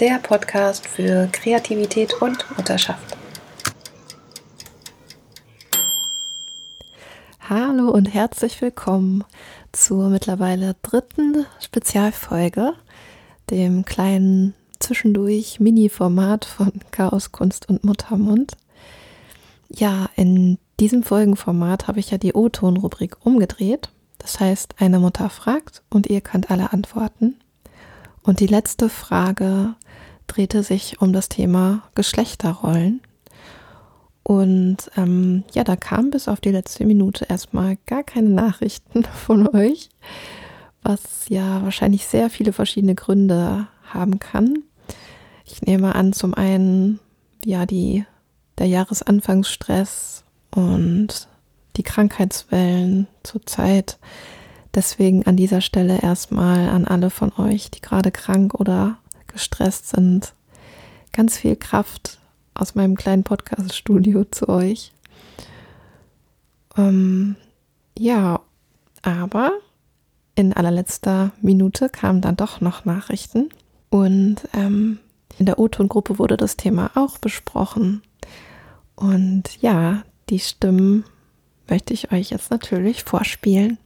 Der Podcast für Kreativität und Mutterschaft. Hallo und herzlich willkommen zur mittlerweile dritten Spezialfolge, dem kleinen zwischendurch Mini-Format von Chaos, Kunst und Muttermund. Ja, in diesem Folgenformat habe ich ja die O-Ton-Rubrik umgedreht. Das heißt, eine Mutter fragt und ihr könnt alle antworten. Und die letzte Frage drehte sich um das Thema Geschlechterrollen. Und ähm, ja, da kam bis auf die letzte Minute erstmal gar keine Nachrichten von euch, was ja wahrscheinlich sehr viele verschiedene Gründe haben kann. Ich nehme an, zum einen ja die der Jahresanfangsstress und die Krankheitswellen zurzeit. Deswegen an dieser Stelle erstmal an alle von euch, die gerade krank oder gestresst sind, ganz viel Kraft aus meinem kleinen Podcast-Studio zu euch. Ähm, ja, aber in allerletzter Minute kamen dann doch noch Nachrichten und ähm, in der O-Ton-Gruppe wurde das Thema auch besprochen. Und ja, die Stimmen möchte ich euch jetzt natürlich vorspielen.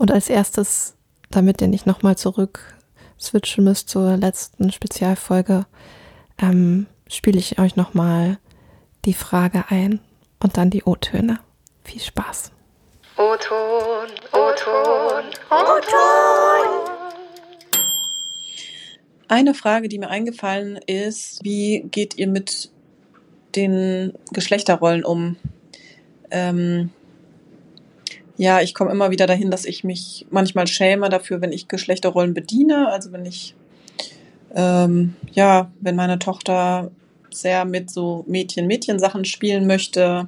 Und als erstes, damit ihr nicht nochmal zurück switchen müsst zur letzten Spezialfolge, ähm, spiele ich euch nochmal die Frage ein und dann die O-Töne. Viel Spaß. O-Ton, O-Ton, O-Ton. Eine Frage, die mir eingefallen ist, wie geht ihr mit den Geschlechterrollen um? Ähm, ja, ich komme immer wieder dahin, dass ich mich manchmal schäme dafür, wenn ich Geschlechterrollen bediene. Also wenn ich, ähm, ja, wenn meine Tochter sehr mit so Mädchen-Mädchen-Sachen spielen möchte,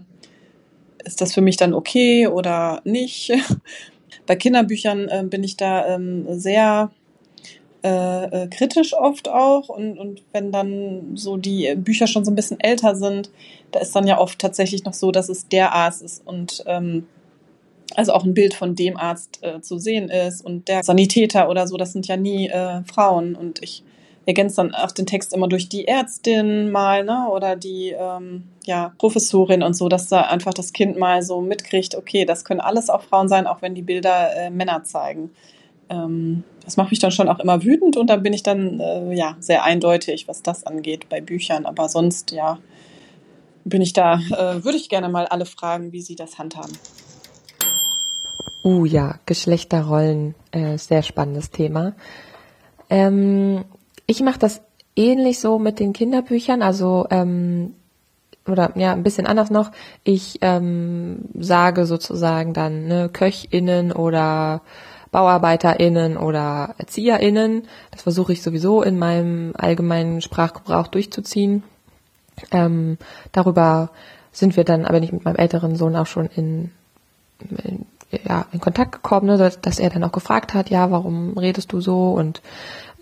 ist das für mich dann okay oder nicht? Bei Kinderbüchern äh, bin ich da ähm, sehr äh, äh, kritisch oft auch und, und wenn dann so die Bücher schon so ein bisschen älter sind, da ist dann ja oft tatsächlich noch so, dass es der Arzt ist und ähm, also auch ein Bild von dem Arzt äh, zu sehen ist und der Sanitäter oder so, das sind ja nie äh, Frauen und ich ergänze dann auch den Text immer durch die Ärztin mal, ne, oder die ähm, ja, Professorin und so, dass da einfach das Kind mal so mitkriegt, okay, das können alles auch Frauen sein, auch wenn die Bilder äh, Männer zeigen. Ähm, das macht mich dann schon auch immer wütend und da bin ich dann äh, ja sehr eindeutig, was das angeht bei Büchern. Aber sonst, ja, bin ich da, äh, würde ich gerne mal alle fragen, wie sie das handhaben. Uh ja, Geschlechterrollen, äh, sehr spannendes Thema. Ähm, ich mache das ähnlich so mit den Kinderbüchern, also ähm, oder ja, ein bisschen anders noch. Ich ähm, sage sozusagen dann ne, KöchInnen oder BauarbeiterInnen oder ErzieherInnen. Das versuche ich sowieso in meinem allgemeinen Sprachgebrauch durchzuziehen. Ähm, darüber sind wir dann aber nicht mit meinem älteren Sohn auch schon in, in ja, in Kontakt gekommen, ne, dass, dass er dann auch gefragt hat, ja, warum redest du so und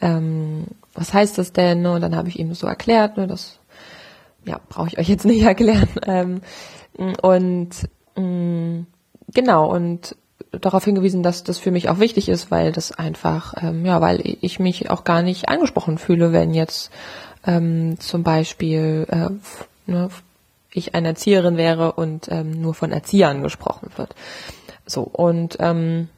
ähm, was heißt das denn? Ne? Und dann habe ich ihm so erklärt, ne, das ja, brauche ich euch jetzt nicht erklären. Ähm, und mh, mm, genau, und darauf hingewiesen, dass das für mich auch wichtig ist, weil das einfach, ähm, ja, weil ich mich auch gar nicht angesprochen fühle, wenn jetzt ähm, zum Beispiel äh, ne, ich eine Erzieherin wäre und ähm, nur von Erziehern gesprochen wird. So, und ähm,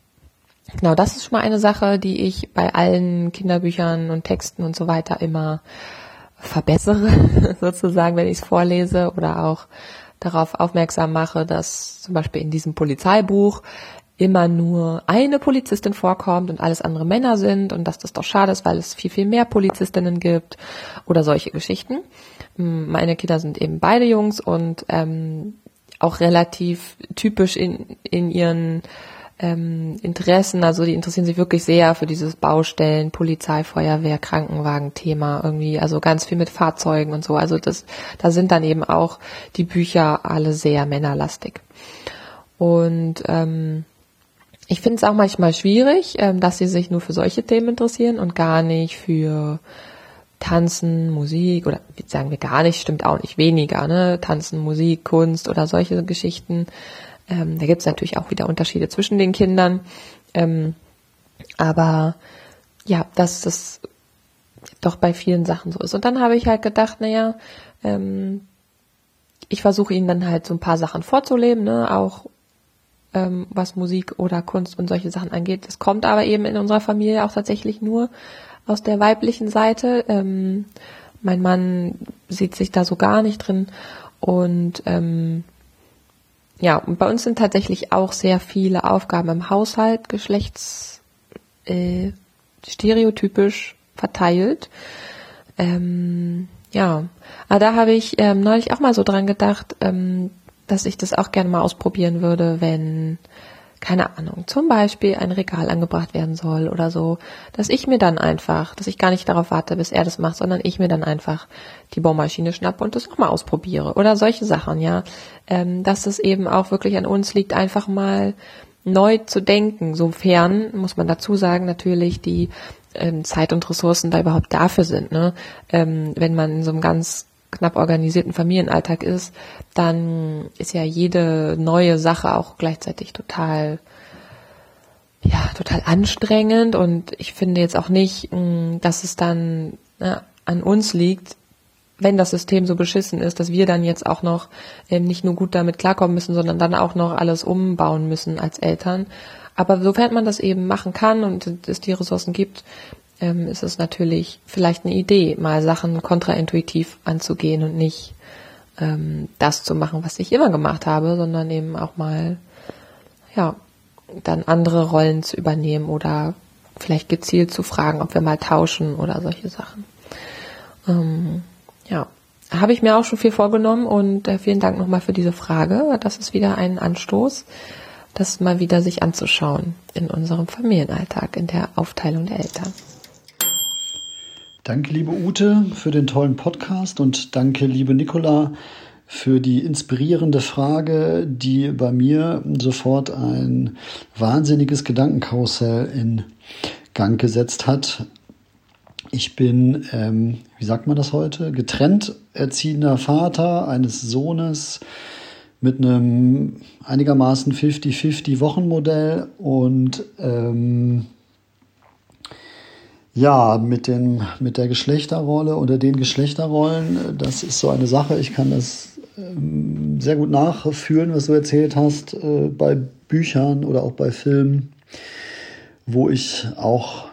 genau, das ist schon mal eine Sache, die ich bei allen Kinderbüchern und Texten und so weiter immer verbessere, sozusagen, wenn ich es vorlese oder auch darauf aufmerksam mache, dass zum Beispiel in diesem Polizeibuch immer nur eine Polizistin vorkommt und alles andere Männer sind und dass das doch schade ist, weil es viel, viel mehr Polizistinnen gibt oder solche Geschichten. Meine Kinder sind eben beide Jungs und ähm, auch relativ typisch in, in ihren ähm, Interessen, also die interessieren sich wirklich sehr für dieses Baustellen, Polizei, Feuerwehr, Krankenwagen-Thema irgendwie, also ganz viel mit Fahrzeugen und so. Also das, da sind dann eben auch die Bücher alle sehr männerlastig. Und ähm, ich finde es auch manchmal schwierig, ähm, dass sie sich nur für solche Themen interessieren und gar nicht für Tanzen, Musik oder sagen wir gar nicht, stimmt auch nicht weniger, ne? Tanzen, Musik, Kunst oder solche Geschichten. Ähm, da gibt es natürlich auch wieder Unterschiede zwischen den Kindern. Ähm, aber ja, dass das doch bei vielen Sachen so ist. Und dann habe ich halt gedacht, naja, ähm, ich versuche ihnen dann halt so ein paar Sachen vorzuleben, ne? auch ähm, was Musik oder Kunst und solche Sachen angeht. Das kommt aber eben in unserer Familie auch tatsächlich nur aus der weiblichen Seite. Ähm, mein Mann sieht sich da so gar nicht drin und ähm, ja, und bei uns sind tatsächlich auch sehr viele Aufgaben im Haushalt geschlechts äh, verteilt. Ähm, ja, aber da habe ich ähm, neulich auch mal so dran gedacht, ähm, dass ich das auch gerne mal ausprobieren würde, wenn keine Ahnung, zum Beispiel ein Regal angebracht werden soll oder so, dass ich mir dann einfach, dass ich gar nicht darauf warte, bis er das macht, sondern ich mir dann einfach die Bohrmaschine schnappe und das auch mal ausprobiere oder solche Sachen, ja, ähm, dass es eben auch wirklich an uns liegt, einfach mal neu zu denken, sofern, muss man dazu sagen, natürlich die ähm, Zeit und Ressourcen da überhaupt dafür sind, ne, ähm, wenn man in so einem ganz knapp organisierten Familienalltag ist, dann ist ja jede neue Sache auch gleichzeitig total, ja, total anstrengend und ich finde jetzt auch nicht, mm, dass es dann ne, an uns liegt, wenn das System so beschissen ist, dass wir dann jetzt auch noch ähm, nicht nur gut damit klarkommen müssen, sondern dann auch noch alles umbauen müssen als Eltern. Aber sofern man das eben machen kann und es die Ressourcen gibt, ähm, ist es natürlich vielleicht eine Idee, mal Sachen kontraintuitiv anzugehen und nicht ähm, das zu machen, was ich immer gemacht habe, sondern eben auch mal, ja, dann andere Rollen zu übernehmen oder vielleicht gezielt zu fragen, ob wir mal tauschen oder solche Sachen. Ähm, ja, habe ich mir auch schon viel vorgenommen und äh, vielen Dank nochmal für diese Frage. Das ist wieder ein Anstoß, das mal wieder sich anzuschauen in unserem Familienalltag, in der Aufteilung der Eltern. Danke, liebe Ute, für den tollen Podcast und danke, liebe Nicola, für die inspirierende Frage, die bei mir sofort ein wahnsinniges Gedankenkarussell in Gang gesetzt hat. Ich bin, ähm, wie sagt man das heute, getrennt erziehender Vater eines Sohnes mit einem einigermaßen 50-50 Wochenmodell und ähm, ja, mit, den, mit der Geschlechterrolle oder den Geschlechterrollen, das ist so eine Sache. Ich kann das ähm, sehr gut nachfühlen, was du erzählt hast, äh, bei Büchern oder auch bei Filmen, wo ich auch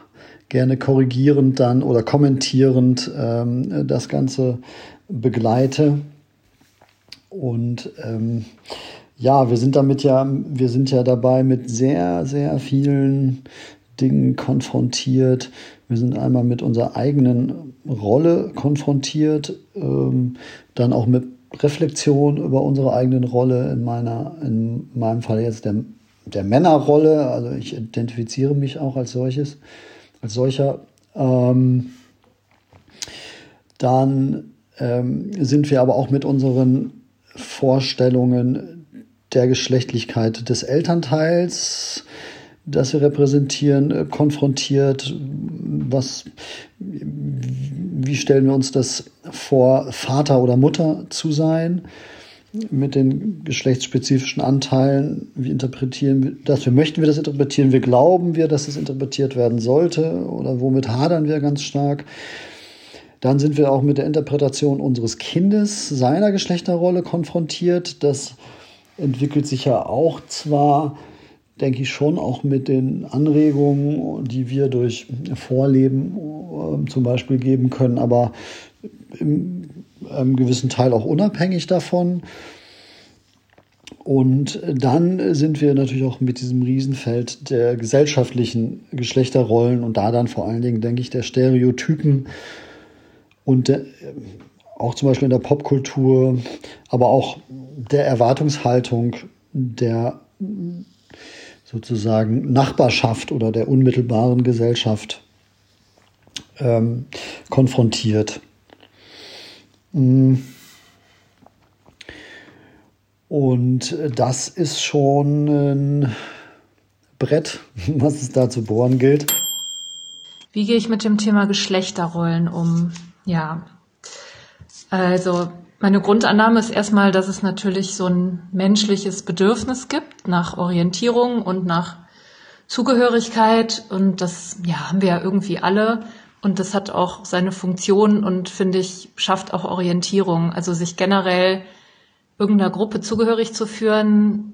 gerne korrigierend dann oder kommentierend ähm, das Ganze begleite. Und ähm, ja, wir sind damit ja, wir sind ja dabei mit sehr, sehr vielen Dingen konfrontiert, wir sind einmal mit unserer eigenen Rolle konfrontiert, ähm, dann auch mit Reflexion über unsere eigenen Rolle, in meiner, in meinem Fall jetzt der, der Männerrolle, also ich identifiziere mich auch als solches, als solcher. Ähm, dann ähm, sind wir aber auch mit unseren Vorstellungen der Geschlechtlichkeit des Elternteils das wir repräsentieren, äh, konfrontiert. Was, wie stellen wir uns das vor, Vater oder Mutter zu sein? mit den geschlechtsspezifischen Anteilen, wie interpretieren wir das, wie möchten wir das interpretieren, wie glauben wir, dass es interpretiert werden sollte oder womit hadern wir ganz stark. Dann sind wir auch mit der Interpretation unseres Kindes, seiner Geschlechterrolle konfrontiert. Das entwickelt sich ja auch zwar denke ich schon auch mit den Anregungen, die wir durch Vorleben äh, zum Beispiel geben können, aber im einem gewissen Teil auch unabhängig davon. Und dann sind wir natürlich auch mit diesem Riesenfeld der gesellschaftlichen Geschlechterrollen und da dann vor allen Dingen, denke ich, der Stereotypen und der, auch zum Beispiel in der Popkultur, aber auch der Erwartungshaltung der sozusagen Nachbarschaft oder der unmittelbaren Gesellschaft ähm, konfrontiert. Mm. Und das ist schon ein Brett, was es da zu bohren gilt. Wie gehe ich mit dem Thema Geschlechterrollen um? Ja, also meine Grundannahme ist erstmal, dass es natürlich so ein menschliches Bedürfnis gibt nach Orientierung und nach Zugehörigkeit und das ja, haben wir ja irgendwie alle und das hat auch seine Funktion und finde ich schafft auch Orientierung, also sich generell irgendeiner Gruppe zugehörig zu führen,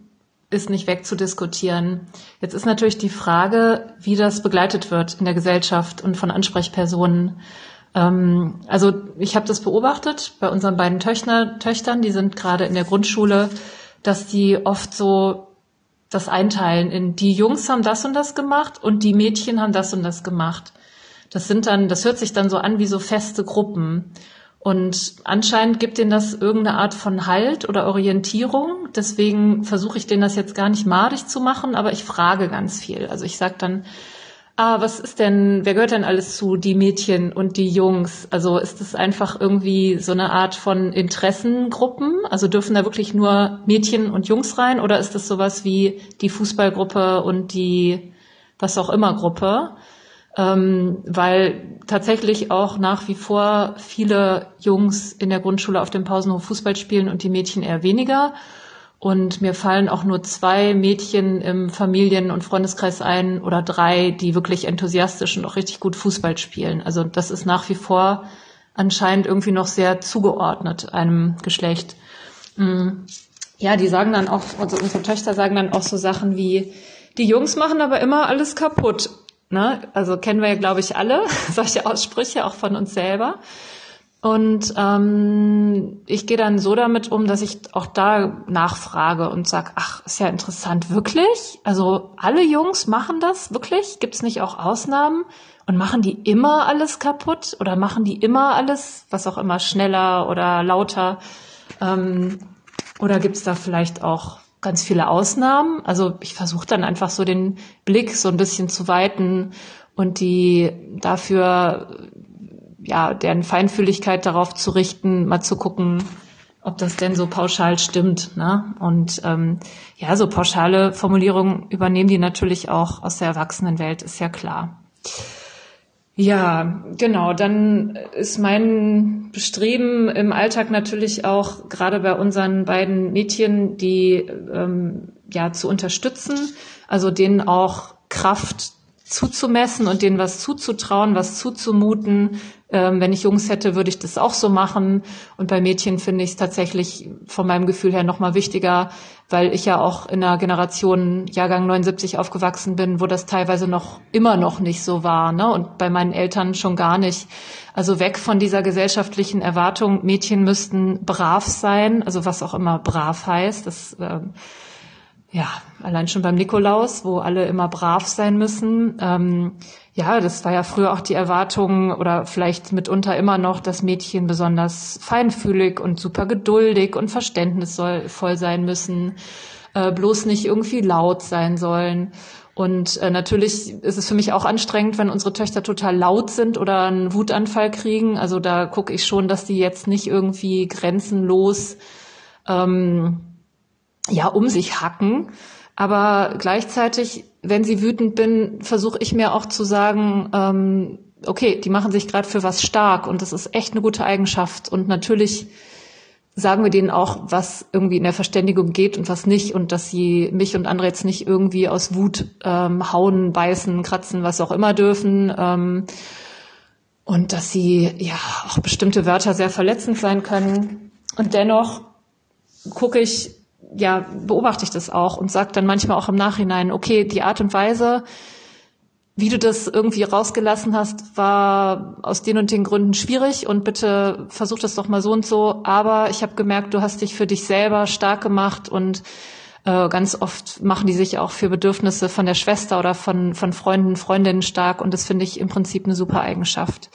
ist nicht wegzudiskutieren. Jetzt ist natürlich die Frage, wie das begleitet wird in der Gesellschaft und von Ansprechpersonen. Ähm, also ich habe das beobachtet bei unseren beiden Töchter, Töchtern, die sind gerade in der Grundschule, dass die oft so das einteilen in die Jungs haben das und das gemacht und die Mädchen haben das und das gemacht. Das sind dann, das hört sich dann so an wie so feste Gruppen. Und anscheinend gibt denen das irgendeine Art von Halt oder Orientierung. Deswegen versuche ich denen das jetzt gar nicht madig zu machen, aber ich frage ganz viel. Also ich sage dann, ah, was ist denn, wer gehört denn alles zu, die Mädchen und die Jungs? Also ist es einfach irgendwie so eine Art von Interessengruppen? Also dürfen da wirklich nur Mädchen und Jungs rein oder ist das sowas wie die Fußballgruppe und die was auch immer Gruppe? ähm, weil tatsächlich auch nach wie vor viele Jungs in der Grundschule auf dem Pausenhof Fußball spielen und die Mädchen eher weniger. Und mir fallen auch nur zwei Mädchen im Familien- und Freundeskreis ein oder drei, die wirklich enthusiastisch und auch richtig gut Fußball spielen. Also das ist nach wie vor anscheinend irgendwie noch sehr zugeordnet einem Geschlecht. Mm. Ja, die sagen dann auch, also unsere Töchter sagen dann auch so Sachen wie, die Jungs machen aber immer alles kaputt. Ne? Also kennen wir ja, glaube ich, alle solche Aussprüche auch von uns selber. Und ähm, ich gehe dann so damit um, dass ich auch da nachfrage und sag, ach, ist ja interessant, wirklich? Also alle Jungs machen das, wirklich? Gibt es nicht auch Ausnahmen? Und machen die immer alles kaputt? Oder machen die immer alles, was auch immer, schneller oder lauter? Ähm, oder gibt es da vielleicht auch ganz viele Ausnahmen. Also ich versuche dann einfach so den Blick so ein bisschen zu weiten und die dafür, ja, deren Feinfühligkeit darauf zu richten, mal zu gucken, ob das denn so pauschal stimmt. Ne? Und ähm, ja, so pauschale Formulierungen übernehmen die natürlich auch aus der Erwachsenenwelt, ist ja klar. Ja, genau. Dann ist mein Bestreben im Alltag natürlich auch gerade bei unseren beiden Mädchen, die ähm, ja zu unterstützen, also denen auch Kraft zuzumessen und denen was zuzutrauen, was zuzumuten. Ähm, wenn ich Jungs hätte, würde ich das auch so machen. Und bei Mädchen finde ich es tatsächlich von meinem Gefühl her nochmal wichtiger, weil ich ja auch in einer Generation Jahrgang 79 aufgewachsen bin, wo das teilweise noch immer noch nicht so war. Ne? Und bei meinen Eltern schon gar nicht. Also weg von dieser gesellschaftlichen Erwartung, Mädchen müssten brav sein, also was auch immer brav heißt. Das ähm, ja, allein schon beim Nikolaus, wo alle immer brav sein müssen. Ähm, ja, das war ja früher auch die Erwartung oder vielleicht mitunter immer noch, dass Mädchen besonders feinfühlig und super geduldig und verständnisvoll sein müssen, äh, bloß nicht irgendwie laut sein sollen. Und äh, natürlich ist es für mich auch anstrengend, wenn unsere Töchter total laut sind oder einen Wutanfall kriegen. Also da gucke ich schon, dass die jetzt nicht irgendwie grenzenlos ähm, ja um sich hacken. Aber gleichzeitig, wenn sie wütend bin, versuche ich mir auch zu sagen, ähm, okay, die machen sich gerade für was stark und das ist echt eine gute Eigenschaft. Und natürlich sagen wir denen auch, was irgendwie in der Verständigung geht und was nicht und dass sie mich und andere jetzt nicht irgendwie aus Wut ähm, hauen, beißen, kratzen, was auch immer dürfen. Ähm, und dass sie ja auch bestimmte Wörter sehr verletzend sein können. Und dennoch gucke ich ja, beobachte ich das auch und sage dann manchmal auch im Nachhinein, okay, die Art und Weise, wie du das irgendwie rausgelassen hast, war aus den und den Gründen schwierig und bitte versuch das doch mal so und so. Aber ich habe gemerkt, du hast dich für dich selber stark gemacht und äh, ganz oft machen die sich auch für Bedürfnisse von der Schwester oder von, von Freunden, Freundinnen stark und das finde ich im Prinzip eine super Eigenschaft.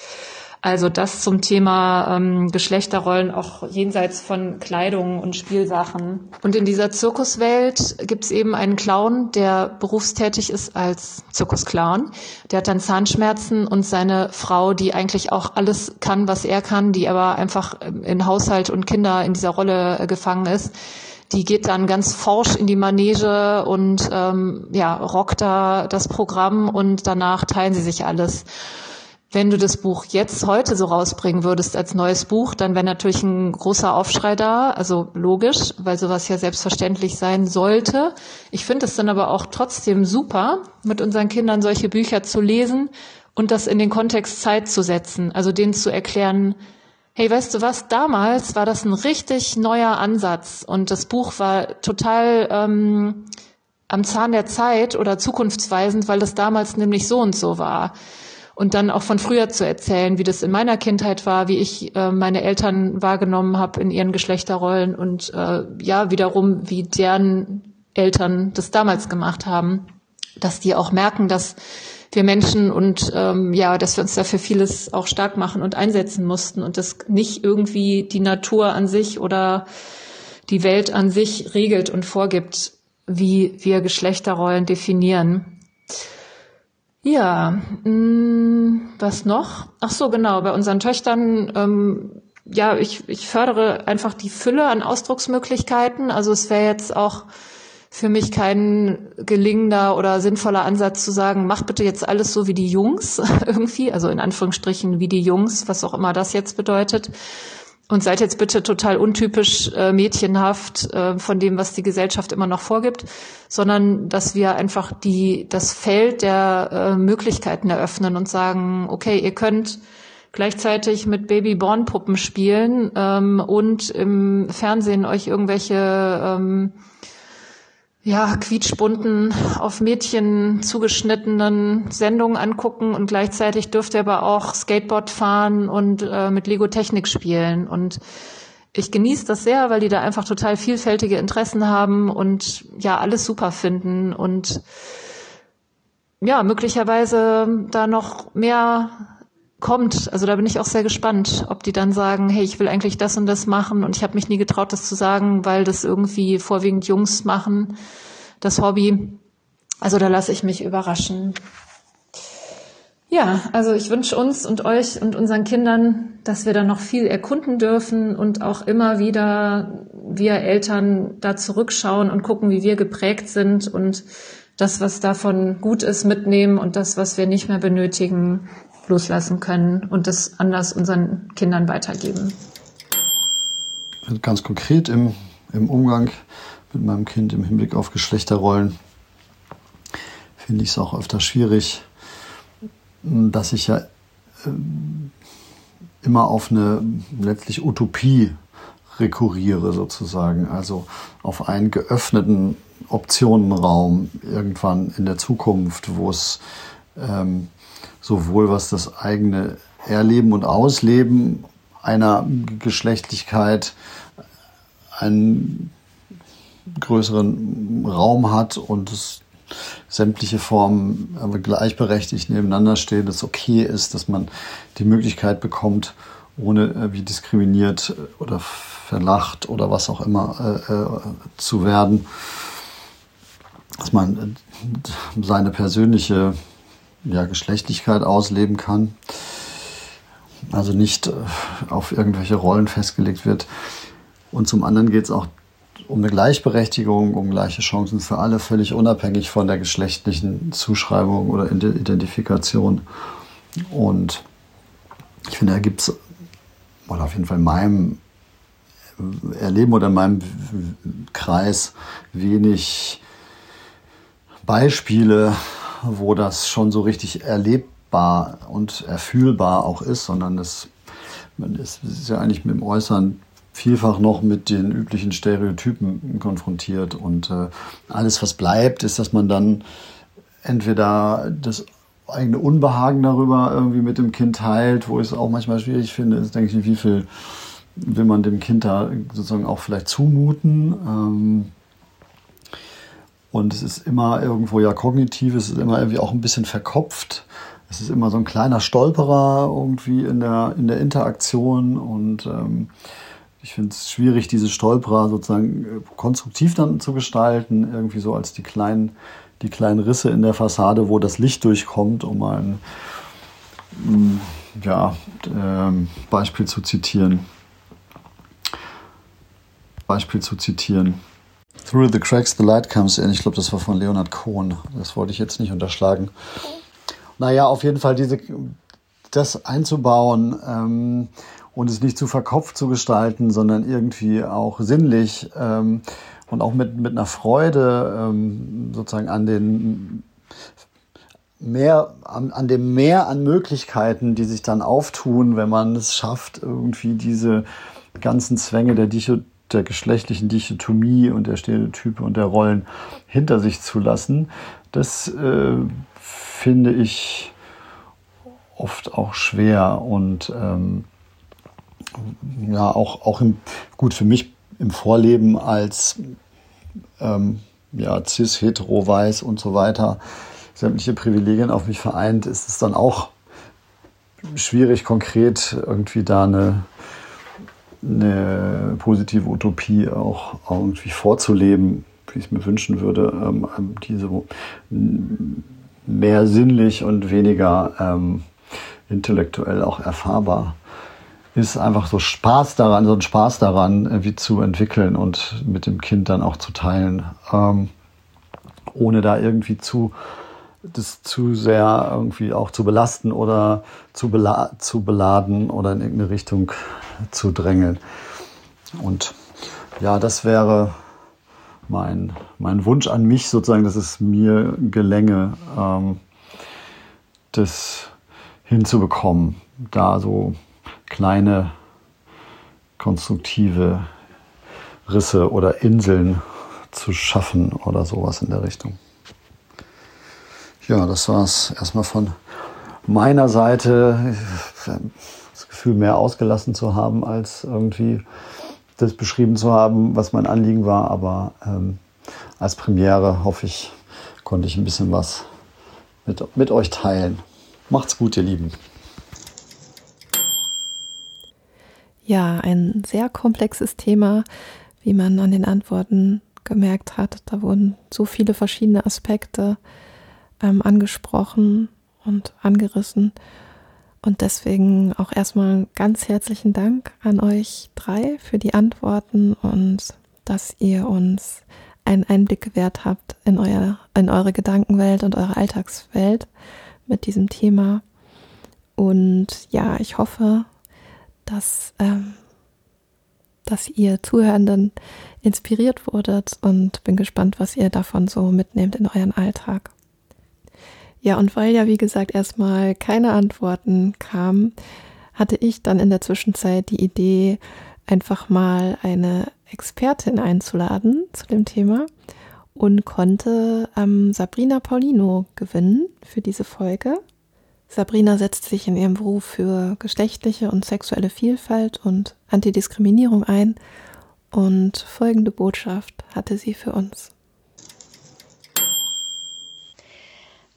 Also das zum Thema ähm, Geschlechterrollen auch jenseits von Kleidung und Spielsachen. Und in dieser Zirkuswelt gibt es eben einen Clown, der berufstätig ist als Zirkusclown. Der hat dann Zahnschmerzen und seine Frau, die eigentlich auch alles kann, was er kann, die aber einfach in Haushalt und Kinder in dieser Rolle äh, gefangen ist. Die geht dann ganz forsch in die Manege und ähm, ja, rockt da das Programm und danach teilen sie sich alles. Wenn du das Buch jetzt heute so rausbringen würdest als neues Buch, dann wäre natürlich ein großer Aufschrei da, also logisch, weil sowas ja selbstverständlich sein sollte. Ich finde es dann aber auch trotzdem super, mit unseren Kindern solche Bücher zu lesen und das in den Kontext Zeit zu setzen, also denen zu erklären, hey, weißt du was, damals war das ein richtig neuer Ansatz und das Buch war total ähm, am Zahn der Zeit oder zukunftsweisend, weil das damals nämlich so und so war und dann auch von früher zu erzählen, wie das in meiner Kindheit war, wie ich äh, meine Eltern wahrgenommen habe in ihren Geschlechterrollen und äh, ja, wiederum, wie deren Eltern das damals gemacht haben, dass die auch merken, dass wir Menschen und ähm, ja, dass wir uns dafür vieles auch stark machen und einsetzen mussten und das nicht irgendwie die Natur an sich oder die Welt an sich regelt und vorgibt, wie wir Geschlechterrollen definieren. Ja, mh, mm, was noch? Ach so, genau, bei unseren Töchtern, ähm, ja, ich, ich fördere einfach die Fülle an Ausdrucksmöglichkeiten. Also es wäre jetzt auch für mich kein gelingender oder sinnvoller Ansatz zu sagen, mach bitte jetzt alles so wie die Jungs irgendwie, also in Anführungsstrichen wie die Jungs, was auch immer das jetzt bedeutet, und seid jetzt bitte total untypisch äh, mädchenhaft äh, von dem, was die Gesellschaft immer noch vorgibt, sondern dass wir einfach die, das Feld der äh, Möglichkeiten eröffnen und sagen, okay, ihr könnt gleichzeitig mit Babyborn-Puppen spielen ähm, und im Fernsehen euch irgendwelche ähm, ja, quietschbunten, auf Mädchen zugeschnittenen Sendungen angucken und gleichzeitig dürft ihr aber auch Skateboard fahren und äh, mit Lego Technik spielen. Und ich genieße das sehr, weil die da einfach total vielfältige Interessen haben und ja, alles super finden und ja, möglicherweise da noch mehr kommt. Also da bin ich auch sehr gespannt, ob die dann sagen, hey, ich will eigentlich das und das machen und ich habe mich nie getraut, das zu sagen, weil das irgendwie vorwiegend Jungs machen, das Hobby. Also da lasse ich mich überraschen. Ja, also ich wünsche uns und euch und unseren Kindern, dass wir da noch viel erkunden dürfen und auch immer wieder wir Eltern da zurückschauen und gucken, wie wir geprägt sind und das, was davon gut ist, mitnehmen und das, was wir nicht mehr benötigen, loslassen können und das anders unseren Kindern weitergeben. Ganz konkret im, im Umgang mit meinem Kind im Hinblick auf Geschlechterrollen finde ich es auch öfter schwierig, dass ich ja äh, immer auf eine letztlich Utopie rekurriere sozusagen, also auf einen geöffneten Optionenraum irgendwann in der Zukunft, wo es ähm, sowohl was das eigene Erleben und Ausleben einer Geschlechtlichkeit einen größeren Raum hat und es sämtliche Formen gleichberechtigt nebeneinander stehen, dass es okay ist, dass man die Möglichkeit bekommt, ohne äh, wie diskriminiert oder verlacht oder was auch immer äh, äh, zu werden, dass man äh, seine persönliche ja, Geschlechtlichkeit ausleben kann. Also nicht äh, auf irgendwelche Rollen festgelegt wird. Und zum anderen geht es auch um eine Gleichberechtigung, um gleiche Chancen für alle, völlig unabhängig von der geschlechtlichen Zuschreibung oder Identifikation. Und ich finde, da gibt es, oder auf jeden Fall in meinem Erleben oder in meinem Kreis wenig Beispiele wo das schon so richtig erlebbar und erfühlbar auch ist, sondern es, ist ja eigentlich mit dem Äußeren vielfach noch mit den üblichen Stereotypen konfrontiert. Und äh, alles, was bleibt, ist, dass man dann entweder das eigene Unbehagen darüber irgendwie mit dem Kind teilt, wo ich es auch manchmal schwierig finde, ist, denke ich, wie viel will man dem Kind da sozusagen auch vielleicht zumuten. Ähm, und es ist immer irgendwo ja kognitiv, es ist immer irgendwie auch ein bisschen verkopft. es ist immer so ein kleiner Stolperer irgendwie in der, in der Interaktion und ähm, ich finde es schwierig, diese Stolperer sozusagen äh, konstruktiv dann zu gestalten, irgendwie so als die kleinen, die kleinen Risse in der Fassade, wo das Licht durchkommt, um ein mm, ja, ähm, Beispiel zu zitieren. Beispiel zu zitieren. Through the cracks the light comes in. Ich glaube, das war von Leonard Cohen. Das wollte ich jetzt nicht unterschlagen. Naja, auf jeden Fall diese, das einzubauen ähm, und es nicht zu verkopft zu gestalten, sondern irgendwie auch sinnlich ähm, und auch mit, mit einer Freude ähm, sozusagen an den mehr, an, an dem Mehr an Möglichkeiten, die sich dann auftun, wenn man es schafft, irgendwie diese ganzen Zwänge der, Dicho, der geschlechtlichen Dichotomie und der Stereotype und der Rollen hinter sich zu lassen. Das äh, finde ich oft auch schwer und ähm, ja, auch, auch im, gut für mich im Vorleben als ähm, ja, cis, hetero, weiß und so weiter sämtliche Privilegien auf mich vereint, ist es dann auch schwierig, konkret irgendwie da eine, eine positive Utopie auch irgendwie vorzuleben, wie ich es mir wünschen würde, ähm, diese mehr sinnlich und weniger ähm, intellektuell auch erfahrbar ist. Einfach so Spaß daran, so ein Spaß daran, irgendwie zu entwickeln und mit dem Kind dann auch zu teilen, ähm, ohne da irgendwie zu das zu sehr irgendwie auch zu belasten oder zu, bela zu beladen oder in irgendeine Richtung zu drängeln. Und ja, das wäre mein, mein Wunsch an mich sozusagen, dass es mir gelänge, ähm, das hinzubekommen, da so kleine konstruktive Risse oder Inseln zu schaffen oder sowas in der Richtung. Ja, das war es erstmal von meiner Seite. Gefühl, mehr ausgelassen zu haben, als irgendwie das beschrieben zu haben, was mein Anliegen war. Aber ähm, als Premiere hoffe ich, konnte ich ein bisschen was mit, mit euch teilen. Macht's gut, ihr Lieben. Ja, ein sehr komplexes Thema, wie man an den Antworten gemerkt hat. Da wurden so viele verschiedene Aspekte ähm, angesprochen und angerissen. Und deswegen auch erstmal ganz herzlichen Dank an euch drei für die Antworten und dass ihr uns einen Einblick gewährt habt in, euer, in eure Gedankenwelt und eure Alltagswelt mit diesem Thema. Und ja, ich hoffe, dass, ähm, dass ihr Zuhörenden inspiriert wurdet und bin gespannt, was ihr davon so mitnehmt in euren Alltag. Ja, und weil ja, wie gesagt, erstmal keine Antworten kamen, hatte ich dann in der Zwischenzeit die Idee, einfach mal eine Expertin einzuladen zu dem Thema und konnte ähm, Sabrina Paulino gewinnen für diese Folge. Sabrina setzt sich in ihrem Beruf für geschlechtliche und sexuelle Vielfalt und Antidiskriminierung ein und folgende Botschaft hatte sie für uns.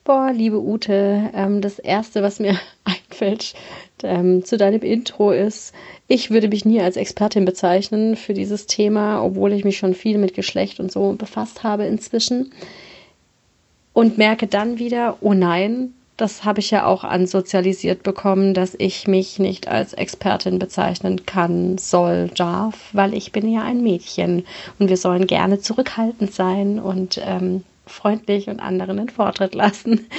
Boah, liebe Ute, ähm, das Erste, was mir einfällt ähm, zu deinem Intro ist, ich würde mich nie als Expertin bezeichnen für dieses Thema, obwohl ich mich schon viel mit Geschlecht und so befasst habe inzwischen. Und merke dann wieder, oh nein, das habe ich ja auch ansozialisiert bekommen, dass ich mich nicht als Expertin bezeichnen kann, soll, darf, weil ich bin ja ein Mädchen und wir sollen gerne zurückhaltend sein und ähm, freundlich und anderen den Vortritt lassen.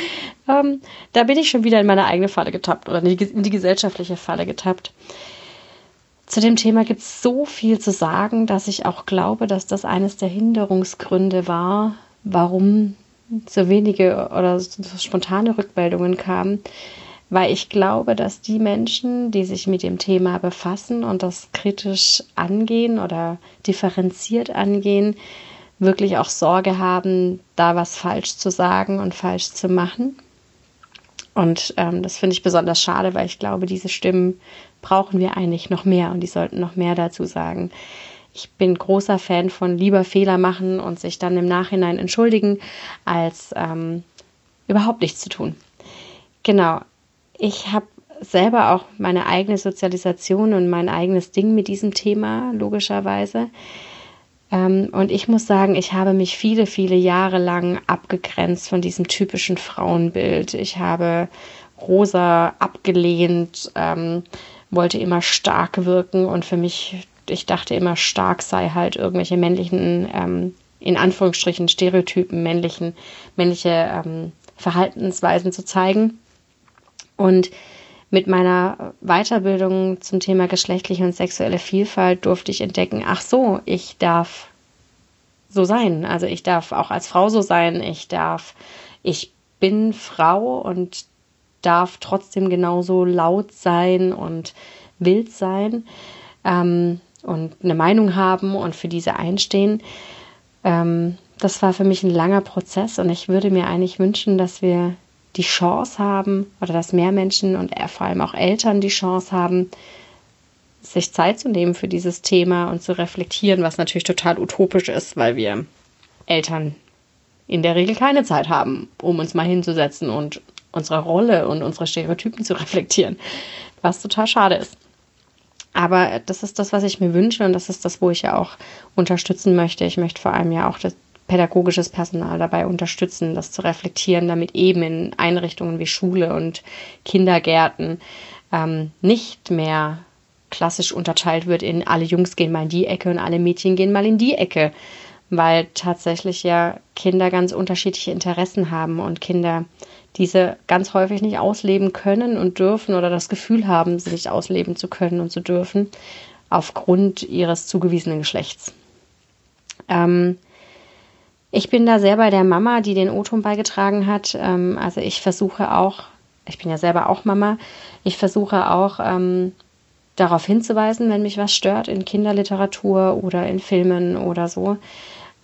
Ähm, da bin ich schon wieder in meine eigene Falle getappt oder in die, in die gesellschaftliche Falle getappt. Zu dem Thema gibt es so viel zu sagen, dass ich auch glaube, dass das eines der Hinderungsgründe war, warum so wenige oder so spontane Rückmeldungen kamen, weil ich glaube, dass die Menschen, die sich mit dem Thema befassen und das kritisch angehen oder differenziert angehen, wirklich auch Sorge haben, da was falsch zu sagen und falsch zu machen. Und ähm, das finde ich besonders schade, weil ich glaube, diese Stimmen brauchen wir eigentlich noch mehr und die sollten noch mehr dazu sagen. Ich bin großer Fan von lieber Fehler machen und sich dann im Nachhinein entschuldigen, als ähm, überhaupt nichts zu tun. genau, ich habe selber auch meine eigene Sozialisation und mein eigenes Ding mit diesem Thema, logischerweise. Ähm, und ich muss sagen, ich habe mich viele, viele Jahre lang abgegrenzt von diesem typischen Frauenbild. Ich habe Rosa abgelehnt, ähm, wollte immer stark wirken und für mich, ich dachte immer, stark sei halt irgendwelche männlichen, ähm, in Anführungsstrichen Stereotypen, männlichen, männliche Verhaltensweisen zu zeigen. Und mit meiner Weiterbildung zum Thema geschlechtliche und sexuelle Vielfalt durfte ich entdecken, ach so, ich darf so sein. Also ich darf auch als Frau so sein. Ich darf, ich bin Frau und darf trotzdem genauso laut sein und wild sein ähm, und eine Meinung haben und für diese einstehen. Ähm, das war für mich ein langer Prozess und ich würde mir eigentlich wünschen, dass wir die Chance haben oder dass mehr Menschen und vor allem auch Eltern die Chance haben, sich Zeit zu nehmen für dieses Thema und zu reflektieren, was natürlich total utopisch ist, weil wir Eltern in der Regel keine Zeit haben, um uns mal hinzusetzen und unsere Rolle und unsere Stereotypen zu reflektieren, was total schade ist. Aber das ist das, was ich mir wünsche und das ist das, wo ich ja auch unterstützen möchte. Ich möchte vor allem ja auch das pädagogisches Personal dabei unterstützen, das zu reflektieren, damit eben in Einrichtungen wie Schule und Kindergärten ähm, nicht mehr klassisch unterteilt wird in alle Jungs gehen mal in die Ecke und alle Mädchen gehen mal in die Ecke, weil tatsächlich ja Kinder ganz unterschiedliche Interessen haben und Kinder diese ganz häufig nicht ausleben können und dürfen oder das Gefühl haben, sie nicht ausleben zu können und zu dürfen aufgrund ihres zugewiesenen Geschlechts. Ähm, ich bin da sehr bei der Mama, die den O-Ton beigetragen hat. Ähm, also ich versuche auch, ich bin ja selber auch Mama, ich versuche auch ähm, darauf hinzuweisen, wenn mich was stört in Kinderliteratur oder in Filmen oder so.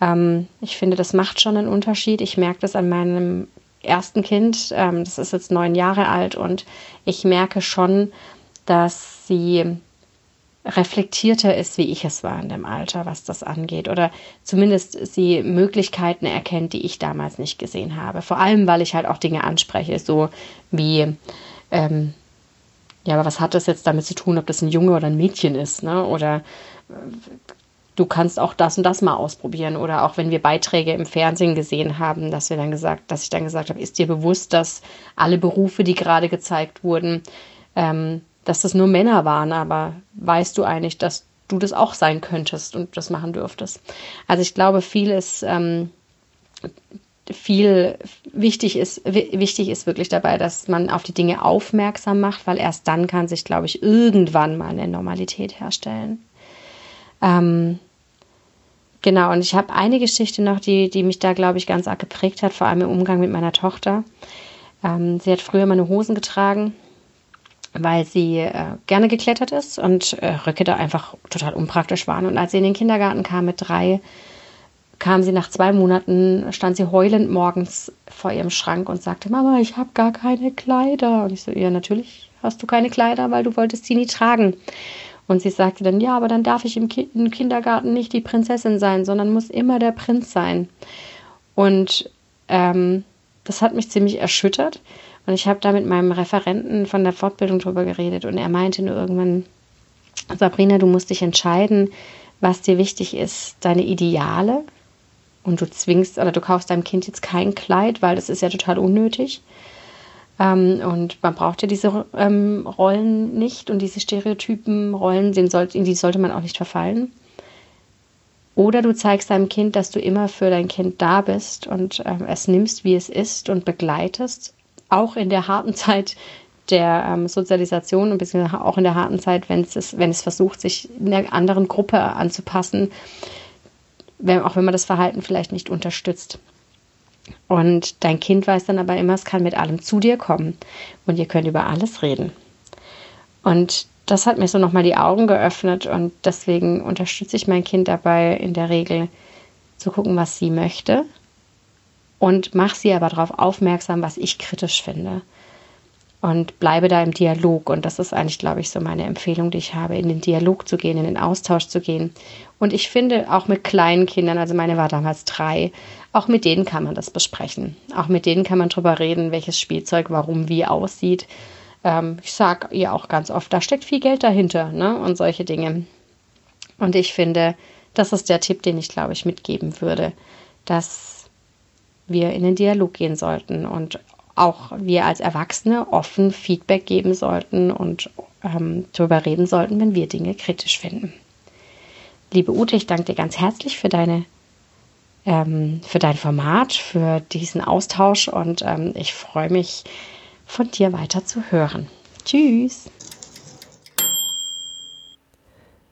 Ähm, ich finde, das macht schon einen Unterschied. Ich merke das an meinem ersten Kind. Ähm, das ist jetzt neun Jahre alt und ich merke schon, dass sie reflektierter ist, wie ich es war in dem Alter, was das angeht. Oder zumindest sie Möglichkeiten erkennt, die ich damals nicht gesehen habe. Vor allem, weil ich halt auch Dinge anspreche, so wie, ähm, ja, aber was hat das jetzt damit zu tun, ob das ein Junge oder ein Mädchen ist, ne? Oder äh, du kannst auch das und das mal ausprobieren. Oder auch wenn wir Beiträge im Fernsehen gesehen haben, dass wir dann gesagt, dass ich dann gesagt habe, ist dir bewusst, dass alle Berufe, die gerade gezeigt wurden, ähm, dass das nur Männer waren, aber weißt du eigentlich, dass du das auch sein könntest und das machen dürftest. Also ich glaube, viel ist, ähm, viel wichtig ist, wichtig ist wirklich dabei, dass man auf die Dinge aufmerksam macht, weil erst dann kann sich, glaube ich, irgendwann mal eine Normalität herstellen. Ähm, genau, und ich habe eine Geschichte noch, die, die mich da, glaube ich, ganz arg geprägt hat, vor allem im Umgang mit meiner Tochter. Ähm, sie hat früher meine Hosen getragen weil sie äh, gerne geklettert ist und äh, Röcke da einfach total unpraktisch waren. Und als sie in den Kindergarten kam mit drei, kam sie nach zwei Monaten, stand sie heulend morgens vor ihrem Schrank und sagte, Mama, ich habe gar keine Kleider. Und ich so, ja, natürlich hast du keine Kleider, weil du wolltest sie nie tragen. Und sie sagte dann, ja, aber dann darf ich im, Ki im Kindergarten nicht die Prinzessin sein, sondern muss immer der Prinz sein. Und ähm, das hat mich ziemlich erschüttert, und ich habe da mit meinem Referenten von der Fortbildung drüber geredet und er meinte nur irgendwann, Sabrina, du musst dich entscheiden, was dir wichtig ist, deine Ideale. Und du zwingst oder du kaufst deinem Kind jetzt kein Kleid, weil das ist ja total unnötig. Ähm, und man braucht ja diese ähm, Rollen nicht und diese Stereotypen Rollen, in die sollte man auch nicht verfallen. Oder du zeigst deinem Kind, dass du immer für dein Kind da bist und ähm, es nimmst, wie es ist und begleitest auch in der harten Zeit der ähm, Sozialisation und beziehungsweise auch in der harten Zeit, wenn es, wenn es versucht, sich einer anderen Gruppe anzupassen, wenn, auch wenn man das Verhalten vielleicht nicht unterstützt. Und dein Kind weiß dann aber immer, es kann mit allem zu dir kommen und ihr könnt über alles reden. Und das hat mir so nochmal die Augen geöffnet und deswegen unterstütze ich mein Kind dabei in der Regel zu gucken, was sie möchte und mach sie aber darauf aufmerksam, was ich kritisch finde. und bleibe da im Dialog. Und das ist eigentlich, glaube ich, so meine Empfehlung, die ich habe, in den Dialog zu gehen, in den Austausch zu gehen. Und ich finde, auch mit kleinen Kindern, also meine war damals drei, auch mit denen kann man das besprechen. Auch mit denen kann man drüber reden, welches Spielzeug warum wie aussieht. Ähm, ich sage ihr auch ganz oft, da steckt viel Geld dahinter ne? und solche Dinge. Und ich finde, das ist der Tipp, den ich, glaube ich, mitgeben würde, dass wir in den Dialog gehen sollten und auch wir als Erwachsene offen Feedback geben sollten und ähm, darüber reden sollten, wenn wir Dinge kritisch finden. Liebe Ute, ich danke dir ganz herzlich für deine ähm, für dein Format, für diesen Austausch und ähm, ich freue mich, von dir weiter zu hören. Tschüss.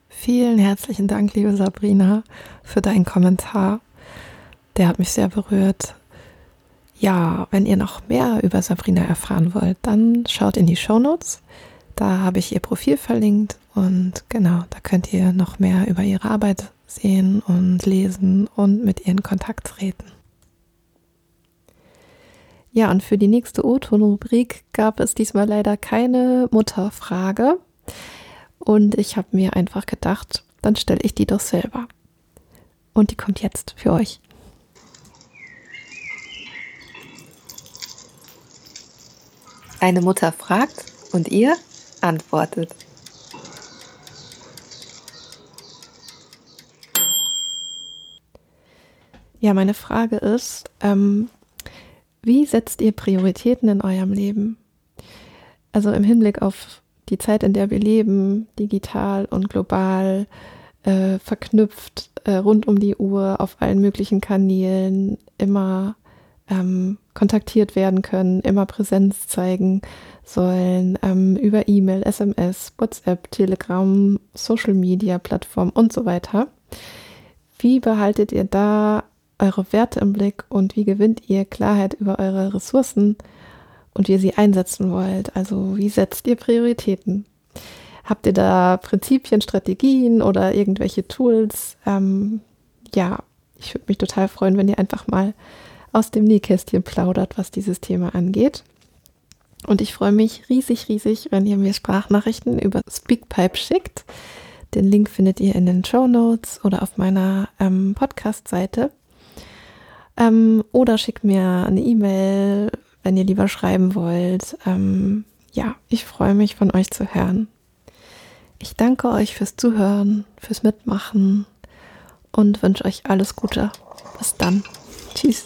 Vielen herzlichen Dank, liebe Sabrina, für deinen Kommentar. Der hat mich sehr berührt. Ja, wenn ihr noch mehr über Sabrina erfahren wollt, dann schaut in die Show Notes. Da habe ich ihr Profil verlinkt und genau, da könnt ihr noch mehr über ihre Arbeit sehen und lesen und mit ihr in Kontakt treten. Ja, und für die nächste O-Ton-Rubrik gab es diesmal leider keine Mutterfrage. Und ich habe mir einfach gedacht, dann stelle ich die doch selber. Und die kommt jetzt für euch. Eine Mutter fragt und ihr antwortet. Ja, meine Frage ist, ähm, wie setzt ihr Prioritäten in eurem Leben? Also im Hinblick auf die Zeit, in der wir leben, digital und global, äh, verknüpft, äh, rund um die Uhr, auf allen möglichen Kanälen, immer ähm, kontaktiert werden können, immer Präsenz zeigen sollen, ähm, über E-Mail, SMS, WhatsApp, Telegram, Social Media Plattform und so weiter. Wie behaltet ihr da eure Werte im Blick und wie gewinnt ihr Klarheit über eure Ressourcen und wie ihr sie einsetzen wollt? Also wie setzt ihr Prioritäten? Habt ihr da Prinzipien, Strategien oder irgendwelche Tools? Ähm, ja, ich würde mich total freuen, wenn ihr einfach mal aus dem Nähkästchen plaudert, was dieses Thema angeht. Und ich freue mich riesig, riesig, wenn ihr mir Sprachnachrichten über Speakpipe schickt. Den Link findet ihr in den Show Notes oder auf meiner ähm, Podcast-Seite. Ähm, oder schickt mir eine E-Mail, wenn ihr lieber schreiben wollt. Ähm, ja, ich freue mich von euch zu hören. Ich danke euch fürs Zuhören, fürs Mitmachen und wünsche euch alles Gute. Bis dann. Tschüss.